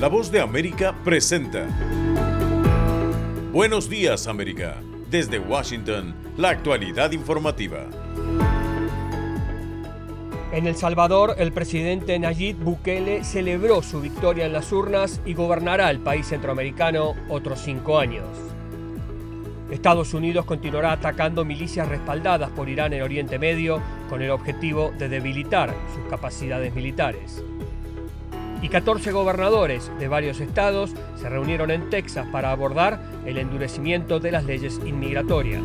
La voz de América presenta. Buenos días América. Desde Washington, la actualidad informativa. En El Salvador, el presidente Nayib Bukele celebró su victoria en las urnas y gobernará el país centroamericano otros cinco años. Estados Unidos continuará atacando milicias respaldadas por Irán en Oriente Medio con el objetivo de debilitar sus capacidades militares. Y 14 gobernadores de varios estados se reunieron en Texas para abordar el endurecimiento de las leyes inmigratorias.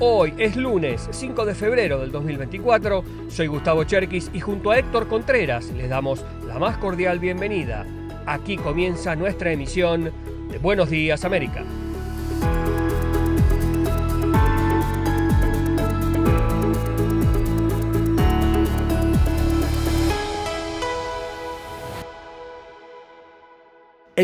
Hoy es lunes 5 de febrero del 2024. Soy Gustavo Cherkis y junto a Héctor Contreras les damos la más cordial bienvenida Aquí comienza nuestra emisión de Buenos Días América.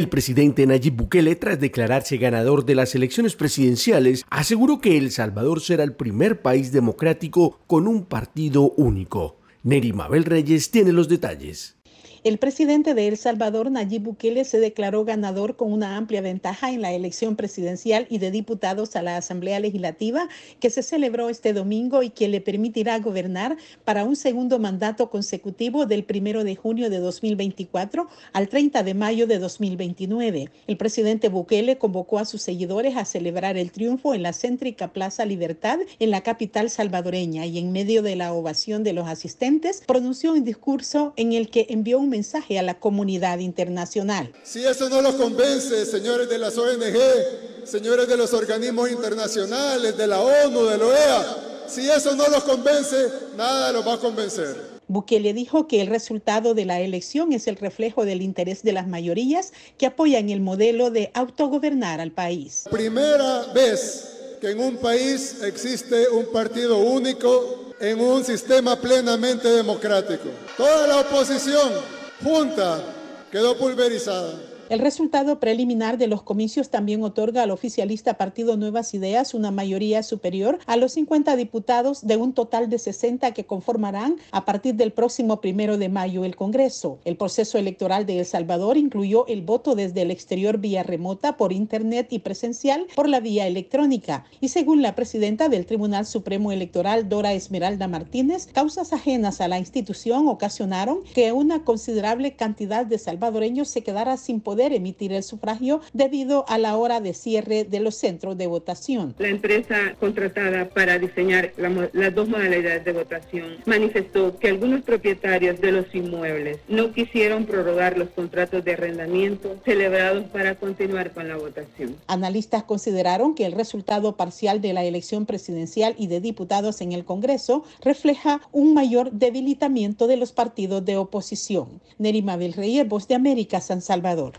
El presidente Nayib Bukele, tras declararse ganador de las elecciones presidenciales, aseguró que El Salvador será el primer país democrático con un partido único. Neri Mabel Reyes tiene los detalles. El presidente de El Salvador, Nayib Bukele, se declaró ganador con una amplia ventaja en la elección presidencial y de diputados a la Asamblea Legislativa que se celebró este domingo y que le permitirá gobernar para un segundo mandato consecutivo del 1 de junio de 2024 al 30 de mayo de 2029. El presidente Bukele convocó a sus seguidores a celebrar el triunfo en la céntrica Plaza Libertad en la capital salvadoreña y en medio de la ovación de los asistentes pronunció un discurso en el que envió un mensaje a la comunidad internacional. Si eso no los convence, señores de las ONG, señores de los organismos internacionales, de la ONU, de la OEA, si eso no los convence, nada los va a convencer. Bukele dijo que el resultado de la elección es el reflejo del interés de las mayorías que apoyan el modelo de autogobernar al país. Primera vez que en un país existe un partido único en un sistema plenamente democrático. Toda la oposición junta quedó pulverizada. El resultado preliminar de los comicios también otorga al oficialista Partido Nuevas Ideas una mayoría superior a los 50 diputados de un total de 60 que conformarán a partir del próximo primero de mayo el Congreso. El proceso electoral de El Salvador incluyó el voto desde el exterior vía remota, por Internet y presencial por la vía electrónica. Y según la presidenta del Tribunal Supremo Electoral, Dora Esmeralda Martínez, causas ajenas a la institución ocasionaron que una considerable cantidad de salvadoreños se quedara sin poder emitir el sufragio debido a la hora de cierre de los centros de votación. La empresa contratada para diseñar las dos modalidades de votación manifestó que algunos propietarios de los inmuebles no quisieron prorrogar los contratos de arrendamiento celebrados para continuar con la votación. Analistas consideraron que el resultado parcial de la elección presidencial y de diputados en el Congreso refleja un mayor debilitamiento de los partidos de oposición. Nerima Reyes, Voz de América, San Salvador.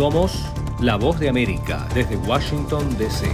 Somos la voz de América desde Washington, D.C.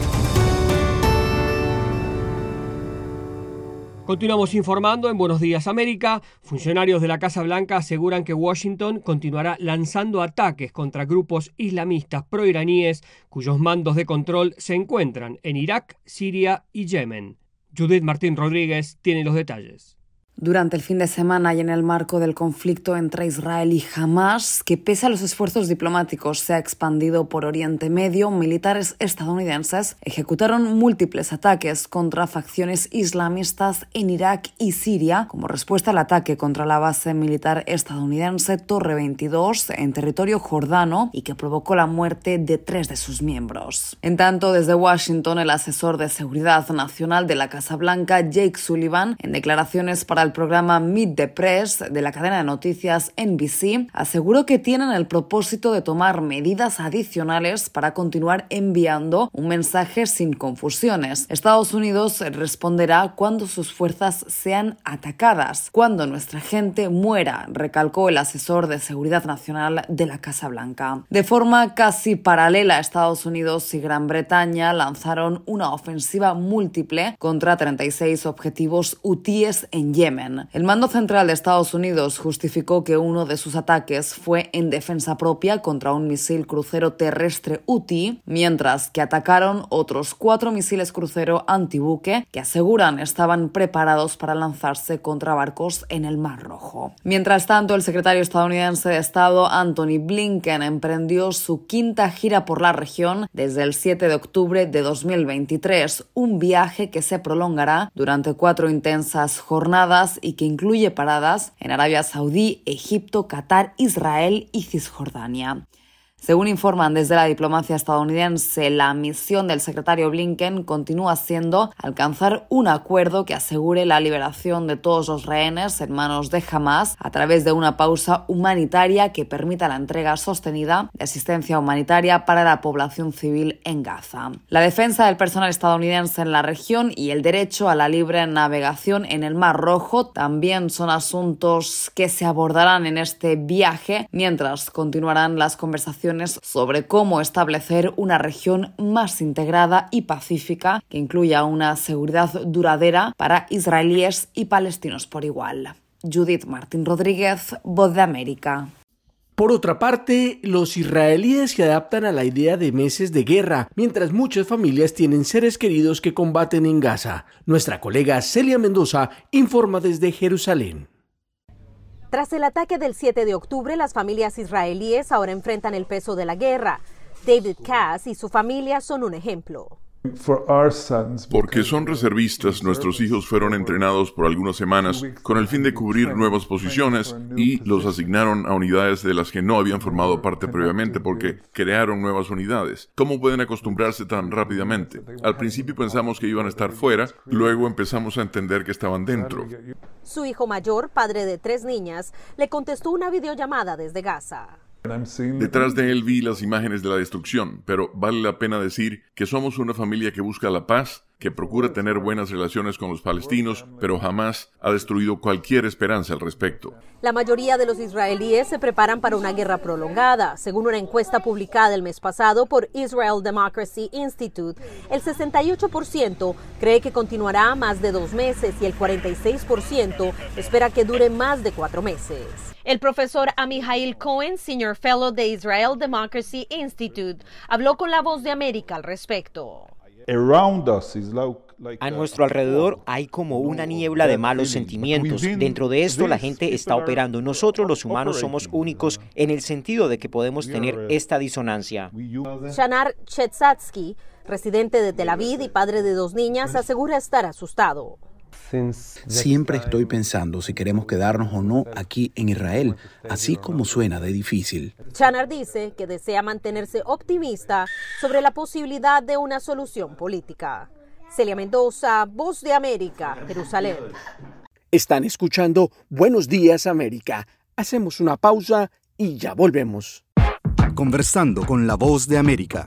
Continuamos informando en Buenos Días América. Funcionarios de la Casa Blanca aseguran que Washington continuará lanzando ataques contra grupos islamistas proiraníes cuyos mandos de control se encuentran en Irak, Siria y Yemen. Judith Martín Rodríguez tiene los detalles durante el fin de semana y en el marco del conflicto entre Israel y Hamas, que pese a los esfuerzos diplomáticos se ha expandido por Oriente Medio, militares estadounidenses ejecutaron múltiples ataques contra facciones islamistas en Irak y Siria como respuesta al ataque contra la base militar estadounidense Torre 22 en territorio jordano y que provocó la muerte de tres de sus miembros. En tanto, desde Washington, el asesor de seguridad nacional de la Casa Blanca, Jake Sullivan, en declaraciones para el programa Meet the Press de la cadena de noticias NBC, aseguró que tienen el propósito de tomar medidas adicionales para continuar enviando un mensaje sin confusiones. Estados Unidos responderá cuando sus fuerzas sean atacadas, cuando nuestra gente muera, recalcó el asesor de seguridad nacional de la Casa Blanca. De forma casi paralela, Estados Unidos y Gran Bretaña lanzaron una ofensiva múltiple contra 36 objetivos hutíes en Yemen El mando central de Estados Unidos justificó que uno de sus ataques fue en defensa propia contra un misil crucero terrestre UTI, mientras que atacaron otros cuatro misiles crucero antibuque que aseguran estaban preparados para lanzarse contra barcos en el Mar Rojo. Mientras tanto, el secretario estadounidense de Estado Anthony Blinken emprendió su quinta gira por la región desde el 7 de octubre de 2023, un viaje que se prolongará durante cuatro intensas jornadas y que incluye paradas en Arabia Saudí, Egipto, Qatar, Israel y Cisjordania. Según informan desde la diplomacia estadounidense, la misión del secretario Blinken continúa siendo alcanzar un acuerdo que asegure la liberación de todos los rehenes en manos de Hamas a través de una pausa humanitaria que permita la entrega sostenida de asistencia humanitaria para la población civil en Gaza. La defensa del personal estadounidense en la región y el derecho a la libre navegación en el Mar Rojo también son asuntos que se abordarán en este viaje mientras continuarán las conversaciones sobre cómo establecer una región más integrada y pacífica que incluya una seguridad duradera para israelíes y palestinos por igual. Judith Martín Rodríguez, Voz de América. Por otra parte, los israelíes se adaptan a la idea de meses de guerra, mientras muchas familias tienen seres queridos que combaten en Gaza. Nuestra colega Celia Mendoza informa desde Jerusalén. Tras el ataque del 7 de octubre, las familias israelíes ahora enfrentan el peso de la guerra. David Cass y su familia son un ejemplo. Porque son reservistas, nuestros hijos fueron entrenados por algunas semanas con el fin de cubrir nuevas posiciones y los asignaron a unidades de las que no habían formado parte previamente porque crearon nuevas unidades. ¿Cómo pueden acostumbrarse tan rápidamente? Al principio pensamos que iban a estar fuera, luego empezamos a entender que estaban dentro. Su hijo mayor, padre de tres niñas, le contestó una videollamada desde Gaza. Detrás de él vi las imágenes de la destrucción, pero vale la pena decir que somos una familia que busca la paz, que procura tener buenas relaciones con los palestinos, pero jamás ha destruido cualquier esperanza al respecto. La mayoría de los israelíes se preparan para una guerra prolongada. Según una encuesta publicada el mes pasado por Israel Democracy Institute, el 68% cree que continuará más de dos meses y el 46% espera que dure más de cuatro meses. El profesor Amihail Cohen, Senior Fellow de Israel Democracy Institute, habló con la voz de América al respecto. A nuestro alrededor hay como una niebla de malos sentimientos. Dentro de esto la gente está operando. Nosotros los humanos somos únicos en el sentido de que podemos tener esta disonancia. Shanar Chetzatsky, residente de Tel Aviv y padre de dos niñas, asegura estar asustado. Siempre estoy pensando si queremos quedarnos o no aquí en Israel, así como suena de difícil. Chanar dice que desea mantenerse optimista sobre la posibilidad de una solución política. Celia Mendoza, Voz de América, Jerusalén. Están escuchando Buenos Días América. Hacemos una pausa y ya volvemos. Conversando con la Voz de América,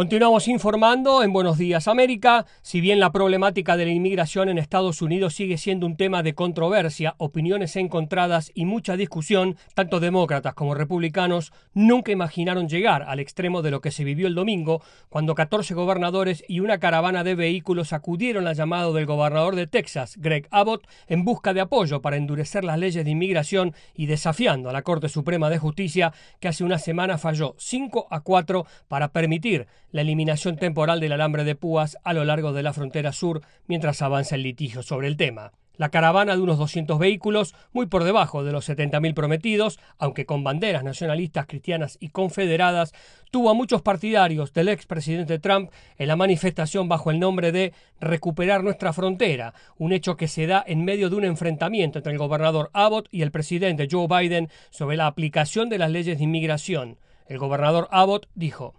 Continuamos informando en Buenos Días América. Si bien la problemática de la inmigración en Estados Unidos sigue siendo un tema de controversia, opiniones encontradas y mucha discusión, tanto demócratas como republicanos nunca imaginaron llegar al extremo de lo que se vivió el domingo, cuando 14 gobernadores y una caravana de vehículos acudieron al llamado del gobernador de Texas, Greg Abbott, en busca de apoyo para endurecer las leyes de inmigración y desafiando a la Corte Suprema de Justicia, que hace una semana falló 5 a 4 para permitir la eliminación temporal del alambre de púas a lo largo de la frontera sur mientras avanza el litigio sobre el tema. La caravana de unos 200 vehículos, muy por debajo de los 70.000 prometidos, aunque con banderas nacionalistas, cristianas y confederadas, tuvo a muchos partidarios del expresidente Trump en la manifestación bajo el nombre de Recuperar nuestra frontera, un hecho que se da en medio de un enfrentamiento entre el gobernador Abbott y el presidente Joe Biden sobre la aplicación de las leyes de inmigración. El gobernador Abbott dijo,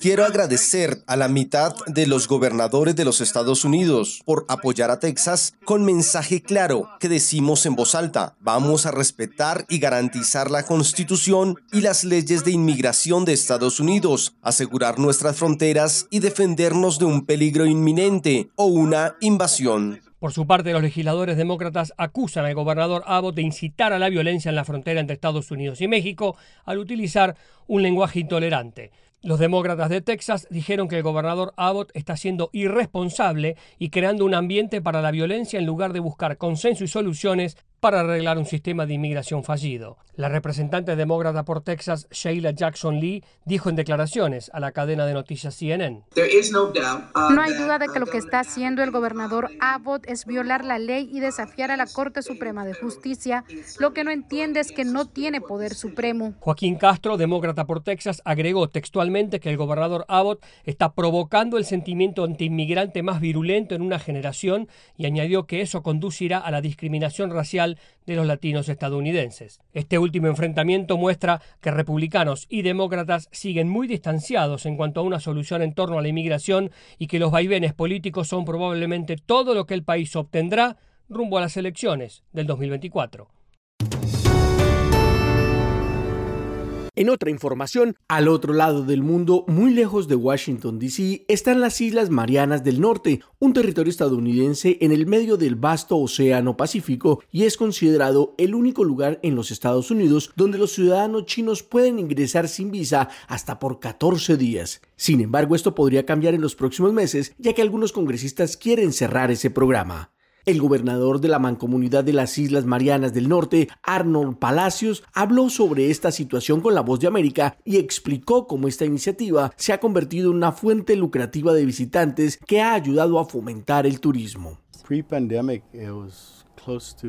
Quiero agradecer a la mitad de los gobernadores de los Estados Unidos por apoyar a Texas con mensaje claro que decimos en voz alta, vamos a respetar y garantizar la constitución y las leyes de inmigración de Estados Unidos, asegurar nuestras fronteras y defendernos de un peligro inminente o una invasión. Por su parte, los legisladores demócratas acusan al gobernador Abbott de incitar a la violencia en la frontera entre Estados Unidos y México al utilizar un lenguaje intolerante. Los demócratas de Texas dijeron que el gobernador Abbott está siendo irresponsable y creando un ambiente para la violencia en lugar de buscar consenso y soluciones para arreglar un sistema de inmigración fallido. La representante demócrata por Texas, Sheila Jackson Lee, dijo en declaraciones a la cadena de noticias CNN. Uh, no hay duda de que lo que está haciendo el gobernador Abbott es violar la ley y desafiar a la Corte Suprema de Justicia. Lo que no entiende es que no tiene poder supremo. Joaquín Castro, demócrata por Texas, agregó textualmente que el gobernador Abbott está provocando el sentimiento antiinmigrante más virulento en una generación y añadió que eso conducirá a la discriminación racial de los latinos estadounidenses. Este último enfrentamiento muestra que republicanos y demócratas siguen muy distanciados en cuanto a una solución en torno a la inmigración y que los vaivenes políticos son probablemente todo lo que el país obtendrá rumbo a las elecciones del 2024. En otra información, al otro lado del mundo, muy lejos de Washington, D.C., están las Islas Marianas del Norte, un territorio estadounidense en el medio del vasto Océano Pacífico y es considerado el único lugar en los Estados Unidos donde los ciudadanos chinos pueden ingresar sin visa hasta por 14 días. Sin embargo, esto podría cambiar en los próximos meses, ya que algunos congresistas quieren cerrar ese programa. El gobernador de la Mancomunidad de las Islas Marianas del Norte, Arnold Palacios, habló sobre esta situación con la voz de América y explicó cómo esta iniciativa se ha convertido en una fuente lucrativa de visitantes que ha ayudado a fomentar el turismo.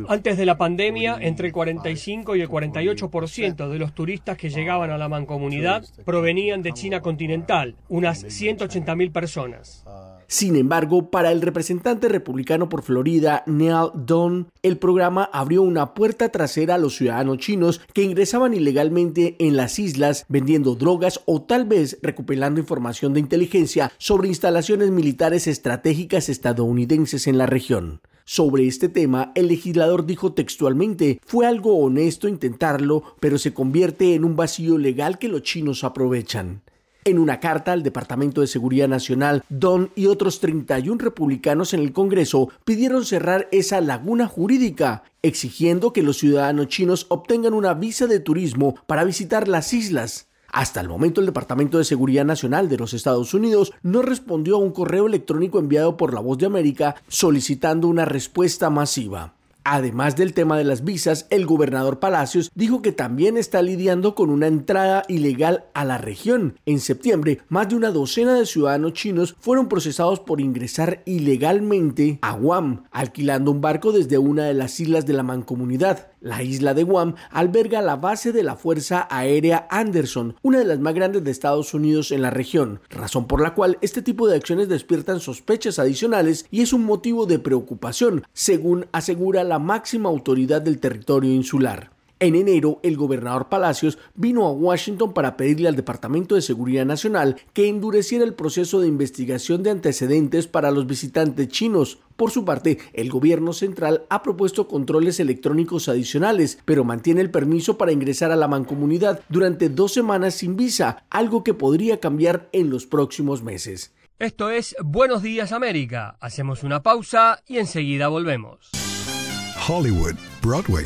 Antes de la pandemia, entre el 45 y el 48% de los turistas que llegaban a la mancomunidad provenían de China continental, unas 180.000 personas. Sin embargo, para el representante republicano por Florida, Neil Dunn, el programa abrió una puerta trasera a los ciudadanos chinos que ingresaban ilegalmente en las islas vendiendo drogas o tal vez recuperando información de inteligencia sobre instalaciones militares estratégicas estadounidenses en la región. Sobre este tema, el legislador dijo textualmente, fue algo honesto intentarlo, pero se convierte en un vacío legal que los chinos aprovechan. En una carta al Departamento de Seguridad Nacional, Don y otros 31 republicanos en el Congreso pidieron cerrar esa laguna jurídica, exigiendo que los ciudadanos chinos obtengan una visa de turismo para visitar las islas. Hasta el momento el Departamento de Seguridad Nacional de los Estados Unidos no respondió a un correo electrónico enviado por la Voz de América solicitando una respuesta masiva. Además del tema de las visas, el gobernador Palacios dijo que también está lidiando con una entrada ilegal a la región. En septiembre, más de una docena de ciudadanos chinos fueron procesados por ingresar ilegalmente a Guam, alquilando un barco desde una de las islas de la mancomunidad. La isla de Guam alberga la base de la Fuerza Aérea Anderson, una de las más grandes de Estados Unidos en la región, razón por la cual este tipo de acciones despiertan sospechas adicionales y es un motivo de preocupación, según asegura la máxima autoridad del territorio insular. En enero, el gobernador Palacios vino a Washington para pedirle al Departamento de Seguridad Nacional que endureciera el proceso de investigación de antecedentes para los visitantes chinos. Por su parte, el gobierno central ha propuesto controles electrónicos adicionales, pero mantiene el permiso para ingresar a la mancomunidad durante dos semanas sin visa, algo que podría cambiar en los próximos meses. Esto es Buenos Días América. Hacemos una pausa y enseguida volvemos. Hollywood, Broadway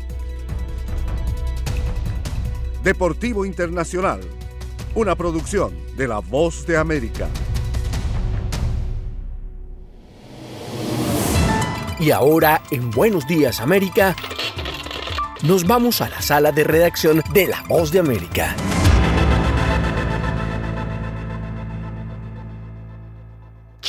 Deportivo Internacional, una producción de La Voz de América. Y ahora, en Buenos Días América, nos vamos a la sala de redacción de La Voz de América.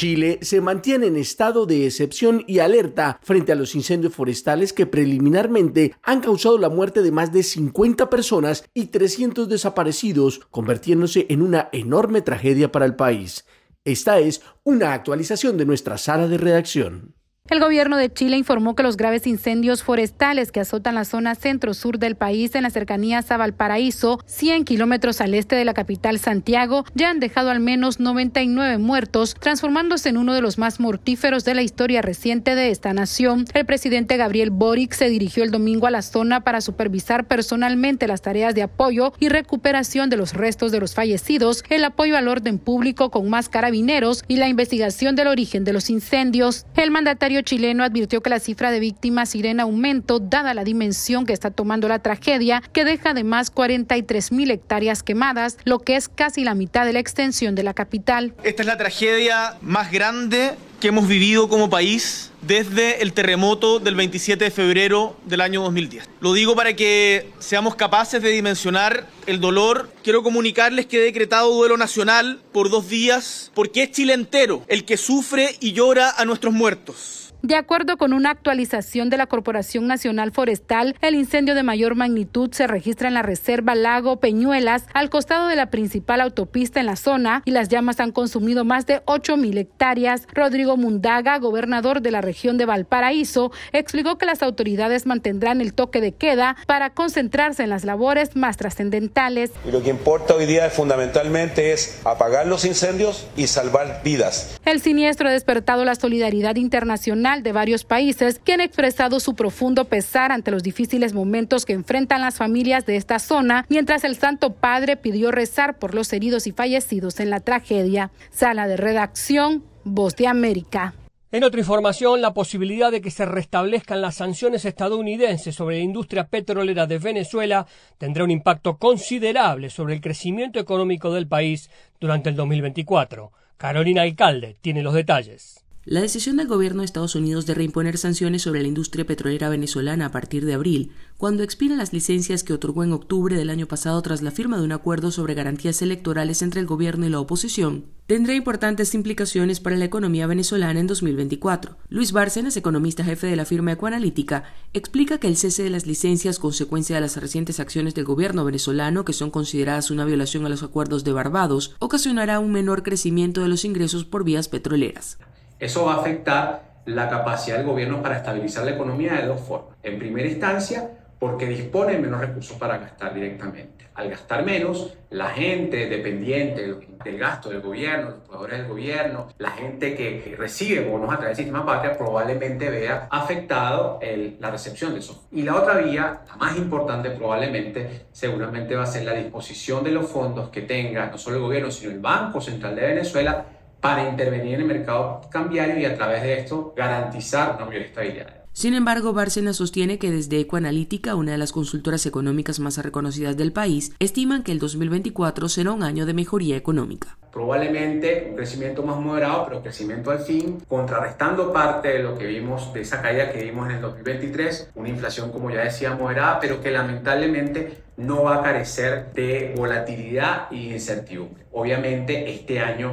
Chile se mantiene en estado de excepción y alerta frente a los incendios forestales que preliminarmente han causado la muerte de más de 50 personas y 300 desaparecidos, convirtiéndose en una enorme tragedia para el país. Esta es una actualización de nuestra sala de redacción. El gobierno de Chile informó que los graves incendios forestales que azotan la zona centro-sur del país en las cercanías a Valparaíso, 100 kilómetros al este de la capital Santiago, ya han dejado al menos 99 muertos, transformándose en uno de los más mortíferos de la historia reciente de esta nación. El presidente Gabriel Boric se dirigió el domingo a la zona para supervisar personalmente las tareas de apoyo y recuperación de los restos de los fallecidos, el apoyo al orden público con más carabineros y la investigación del origen de los incendios. El mandatario chileno advirtió que la cifra de víctimas irá en aumento dada la dimensión que está tomando la tragedia, que deja además 43 mil hectáreas quemadas, lo que es casi la mitad de la extensión de la capital. Esta es la tragedia más grande que hemos vivido como país desde el terremoto del 27 de febrero del año 2010. Lo digo para que seamos capaces de dimensionar el dolor. Quiero comunicarles que he decretado duelo nacional por dos días porque es Chile entero el que sufre y llora a nuestros muertos. De acuerdo con una actualización de la Corporación Nacional Forestal, el incendio de mayor magnitud se registra en la Reserva Lago Peñuelas, al costado de la principal autopista en la zona, y las llamas han consumido más de 8 mil hectáreas. Rodrigo Mundaga, gobernador de la región de Valparaíso, explicó que las autoridades mantendrán el toque de queda para concentrarse en las labores más trascendentales. Y lo que importa hoy día fundamentalmente es apagar los incendios y salvar vidas. El siniestro ha despertado la solidaridad internacional de varios países que han expresado su profundo pesar ante los difíciles momentos que enfrentan las familias de esta zona, mientras el Santo Padre pidió rezar por los heridos y fallecidos en la tragedia. Sala de redacción, Voz de América. En otra información, la posibilidad de que se restablezcan las sanciones estadounidenses sobre la industria petrolera de Venezuela tendrá un impacto considerable sobre el crecimiento económico del país durante el 2024. Carolina Alcalde tiene los detalles. La decisión del gobierno de Estados Unidos de reimponer sanciones sobre la industria petrolera venezolana a partir de abril, cuando expiran las licencias que otorgó en octubre del año pasado tras la firma de un acuerdo sobre garantías electorales entre el gobierno y la oposición, tendrá importantes implicaciones para la economía venezolana en 2024. Luis Bárcenas, economista jefe de la firma Ecoanalítica, explica que el cese de las licencias, consecuencia de las recientes acciones del gobierno venezolano, que son consideradas una violación a los acuerdos de Barbados, ocasionará un menor crecimiento de los ingresos por vías petroleras. Eso va a afectar la capacidad del gobierno para estabilizar la economía de dos formas. En primera instancia, porque dispone menos recursos para gastar directamente. Al gastar menos, la gente dependiente del gasto del gobierno, los proveedores del gobierno, la gente que recibe bonos a través del sistema patria probablemente vea afectado la recepción de eso. Y la otra vía, la más importante probablemente, seguramente va a ser la disposición de los fondos que tenga no solo el gobierno, sino el Banco Central de Venezuela para intervenir en el mercado cambiario y a través de esto garantizar una mayor estabilidad. Sin embargo, Bárcena sostiene que desde Ecoanalítica, una de las consultoras económicas más reconocidas del país, estiman que el 2024 será un año de mejoría económica. Probablemente un crecimiento más moderado, pero crecimiento al fin, contrarrestando parte de lo que vimos, de esa caída que vimos en el 2023, una inflación, como ya decía, moderada, pero que lamentablemente no va a carecer de volatilidad y incertidumbre. Obviamente, este año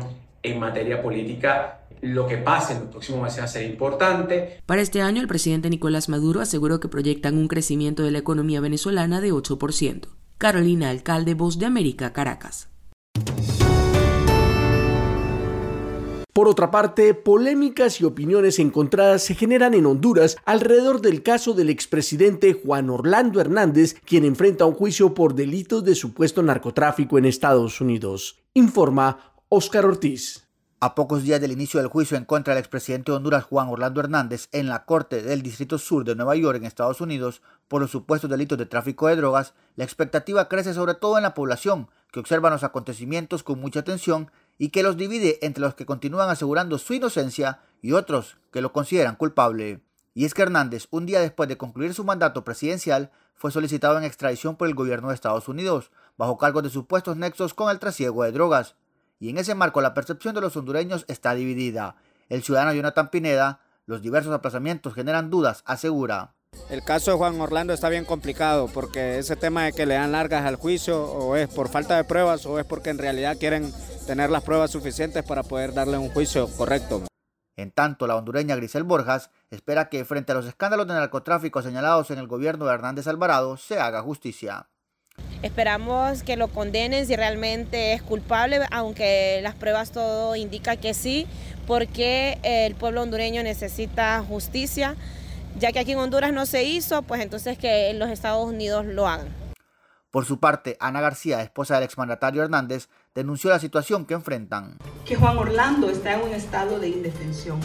en materia política lo que pase en los próximos meses va a ser importante. Para este año, el presidente Nicolás Maduro aseguró que proyectan un crecimiento de la economía venezolana de 8%. Carolina Alcalde, Voz de América, Caracas. Por otra parte, polémicas y opiniones encontradas se generan en Honduras alrededor del caso del expresidente Juan Orlando Hernández, quien enfrenta un juicio por delitos de supuesto narcotráfico en Estados Unidos. Informa Óscar Ortiz. A pocos días del inicio del juicio en contra del expresidente de Honduras Juan Orlando Hernández en la Corte del Distrito Sur de Nueva York en Estados Unidos por los supuestos delitos de tráfico de drogas, la expectativa crece sobre todo en la población, que observa los acontecimientos con mucha atención y que los divide entre los que continúan asegurando su inocencia y otros que lo consideran culpable. Y es que Hernández, un día después de concluir su mandato presidencial, fue solicitado en extradición por el gobierno de Estados Unidos, bajo cargos de supuestos nexos con el trasiego de drogas y en ese marco la percepción de los hondureños está dividida. El ciudadano Jonathan Pineda, los diversos aplazamientos generan dudas, asegura. El caso de Juan Orlando está bien complicado porque ese tema de que le dan largas al juicio o es por falta de pruebas o es porque en realidad quieren tener las pruebas suficientes para poder darle un juicio correcto. En tanto, la hondureña Grisel Borjas espera que frente a los escándalos de narcotráfico señalados en el gobierno de Hernández Alvarado se haga justicia. Esperamos que lo condenen si realmente es culpable, aunque las pruebas todo indica que sí, porque el pueblo hondureño necesita justicia, ya que aquí en Honduras no se hizo, pues entonces que en los Estados Unidos lo hagan. Por su parte, Ana García, esposa del exmandatario Hernández, denunció la situación que enfrentan. Que Juan Orlando está en un estado de indefensión.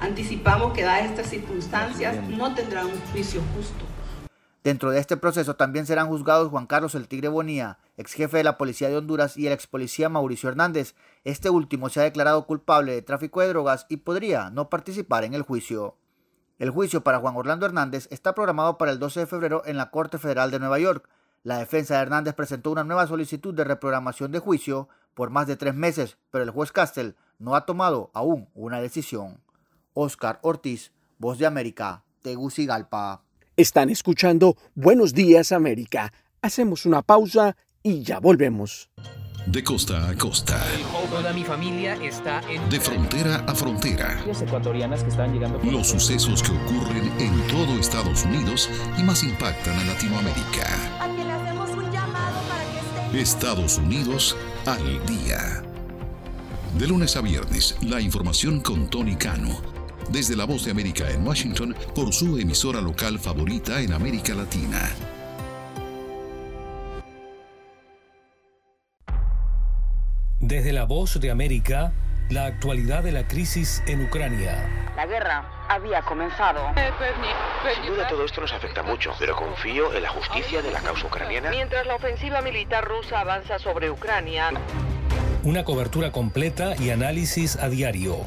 Anticipamos que dadas estas circunstancias no tendrá un juicio justo. Dentro de este proceso también serán juzgados Juan Carlos El Tigre Bonía, ex jefe de la Policía de Honduras, y el ex policía Mauricio Hernández. Este último se ha declarado culpable de tráfico de drogas y podría no participar en el juicio. El juicio para Juan Orlando Hernández está programado para el 12 de febrero en la Corte Federal de Nueva York. La defensa de Hernández presentó una nueva solicitud de reprogramación de juicio por más de tres meses, pero el juez Castell no ha tomado aún una decisión. Oscar Ortiz, Voz de América, Tegucigalpa. Están escuchando Buenos Días América. Hacemos una pausa y ya volvemos. De costa a costa. Toda mi familia está en... De frontera a frontera. ecuatorianas que están llegando... Los sucesos que ocurren en todo Estados Unidos y más impactan a Latinoamérica. le hacemos un llamado para que esté... Estados Unidos al día. De lunes a viernes, la información con Tony Cano desde la voz de América en Washington por su emisora local favorita en América Latina. Desde la voz de América, la actualidad de la crisis en Ucrania. La guerra había comenzado. Sin duda todo esto nos afecta mucho, pero confío en la justicia de la causa ucraniana. Mientras la ofensiva militar rusa avanza sobre Ucrania. Una cobertura completa y análisis a diario.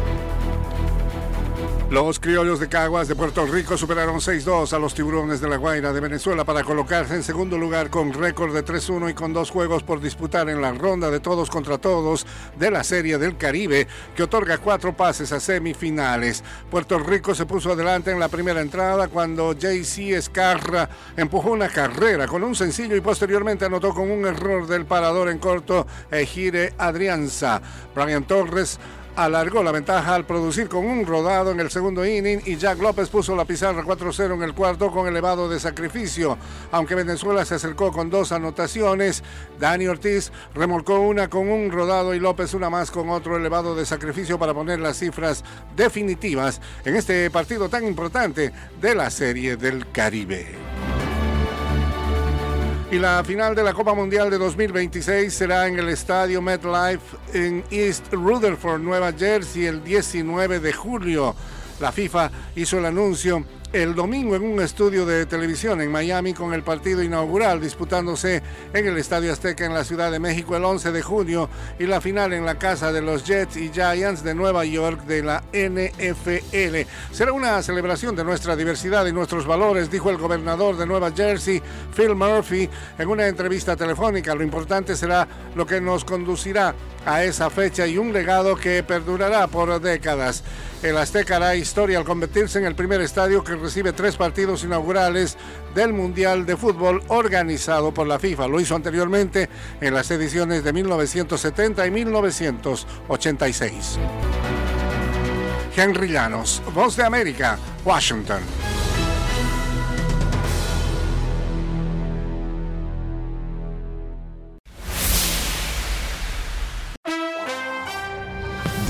Los criollos de Caguas de Puerto Rico superaron 6-2 a los tiburones de la Guaira de Venezuela para colocarse en segundo lugar con récord de 3-1 y con dos juegos por disputar en la ronda de todos contra todos de la Serie del Caribe que otorga cuatro pases a semifinales. Puerto Rico se puso adelante en la primera entrada cuando JC Escarra empujó una carrera con un sencillo y posteriormente anotó con un error del parador en corto Ejire Adrianza. Brian Torres alargó la ventaja al producir con un rodado en el segundo inning y Jack López puso la pizarra 4-0 en el cuarto con elevado de sacrificio. Aunque Venezuela se acercó con dos anotaciones, Dani Ortiz remolcó una con un rodado y López una más con otro elevado de sacrificio para poner las cifras definitivas en este partido tan importante de la Serie del Caribe. Y la final de la Copa Mundial de 2026 será en el Estadio MetLife en East Rutherford, Nueva Jersey, el 19 de julio. La FIFA hizo el anuncio el domingo en un estudio de televisión en Miami con el partido inaugural disputándose en el Estadio Azteca en la Ciudad de México el 11 de junio y la final en la casa de los Jets y Giants de Nueva York de la NFL. Será una celebración de nuestra diversidad y nuestros valores, dijo el gobernador de Nueva Jersey, Phil Murphy, en una entrevista telefónica. Lo importante será lo que nos conducirá a esa fecha y un legado que perdurará por décadas. El Azteca hará historia al convertirse en el primer estadio que recibe tres partidos inaugurales del Mundial de Fútbol organizado por la FIFA. Lo hizo anteriormente en las ediciones de 1970 y 1986. Henry Llanos, Voz de América, Washington.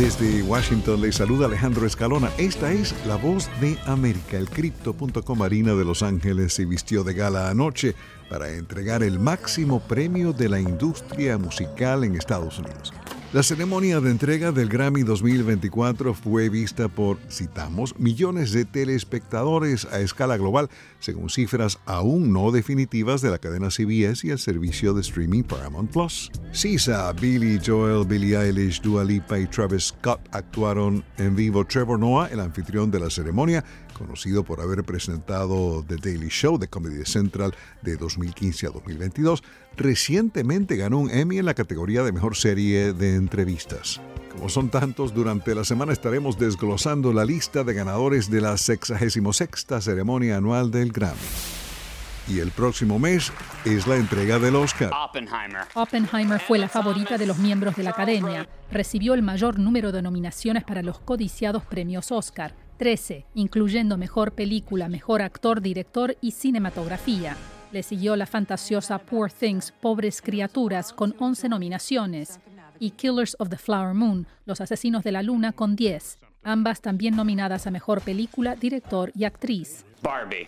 Desde Washington le saluda Alejandro Escalona. Esta es la voz de América. El Crypto.com Harina de Los Ángeles se vistió de gala anoche para entregar el máximo premio de la industria musical en Estados Unidos. La ceremonia de entrega del Grammy 2024 fue vista por, citamos, millones de telespectadores a escala global, según cifras aún no definitivas de la cadena CBS y el servicio de streaming Paramount Plus. Sisa, Billy Joel, Billie Eilish, Dua Lipa y Travis Scott actuaron en vivo. Trevor Noah, el anfitrión de la ceremonia, conocido por haber presentado The Daily Show de Comedy Central de 2015 a 2022, recientemente ganó un Emmy en la categoría de mejor serie de entrevistas. Como son tantos, durante la semana estaremos desglosando la lista de ganadores de la 66 ceremonia anual del Grammy. Y el próximo mes es la entrega del Oscar. Oppenheimer. Oppenheimer fue la favorita de los miembros de la Academia. Recibió el mayor número de nominaciones para los codiciados premios Oscar, 13, incluyendo Mejor Película, Mejor Actor, Director y Cinematografía. Le siguió la fantasiosa Poor Things, Pobres Criaturas, con 11 nominaciones, y Killers of the Flower Moon, Los Asesinos de la Luna, con 10, ambas también nominadas a Mejor Película, Director y Actriz. Barbie.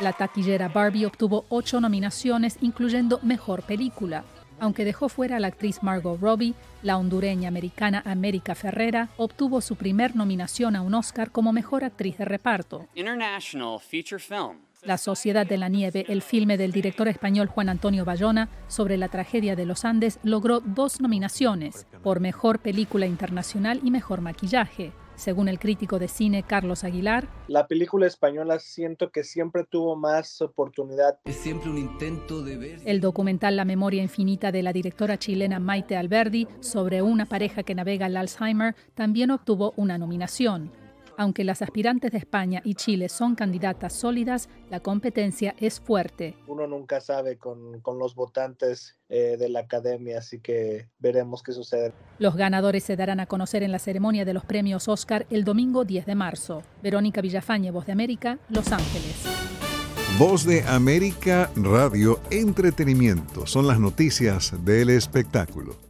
La taquillera Barbie obtuvo ocho nominaciones, incluyendo Mejor Película. Aunque dejó fuera a la actriz Margot Robbie, la hondureña americana América Ferrera obtuvo su primer nominación a un Oscar como Mejor Actriz de Reparto. International Feature Film. La Sociedad de la Nieve, el filme del director español Juan Antonio Bayona sobre la tragedia de los Andes, logró dos nominaciones por Mejor Película Internacional y Mejor Maquillaje. Según el crítico de cine Carlos Aguilar, la película española siento que siempre tuvo más oportunidad. Es siempre un intento de ver. El documental La memoria infinita de la directora chilena Maite Alberdi sobre una pareja que navega el Alzheimer también obtuvo una nominación. Aunque las aspirantes de España y Chile son candidatas sólidas, la competencia es fuerte. Uno nunca sabe con, con los votantes eh, de la academia, así que veremos qué sucede. Los ganadores se darán a conocer en la ceremonia de los premios Oscar el domingo 10 de marzo. Verónica Villafañe, Voz de América, Los Ángeles. Voz de América Radio Entretenimiento son las noticias del espectáculo.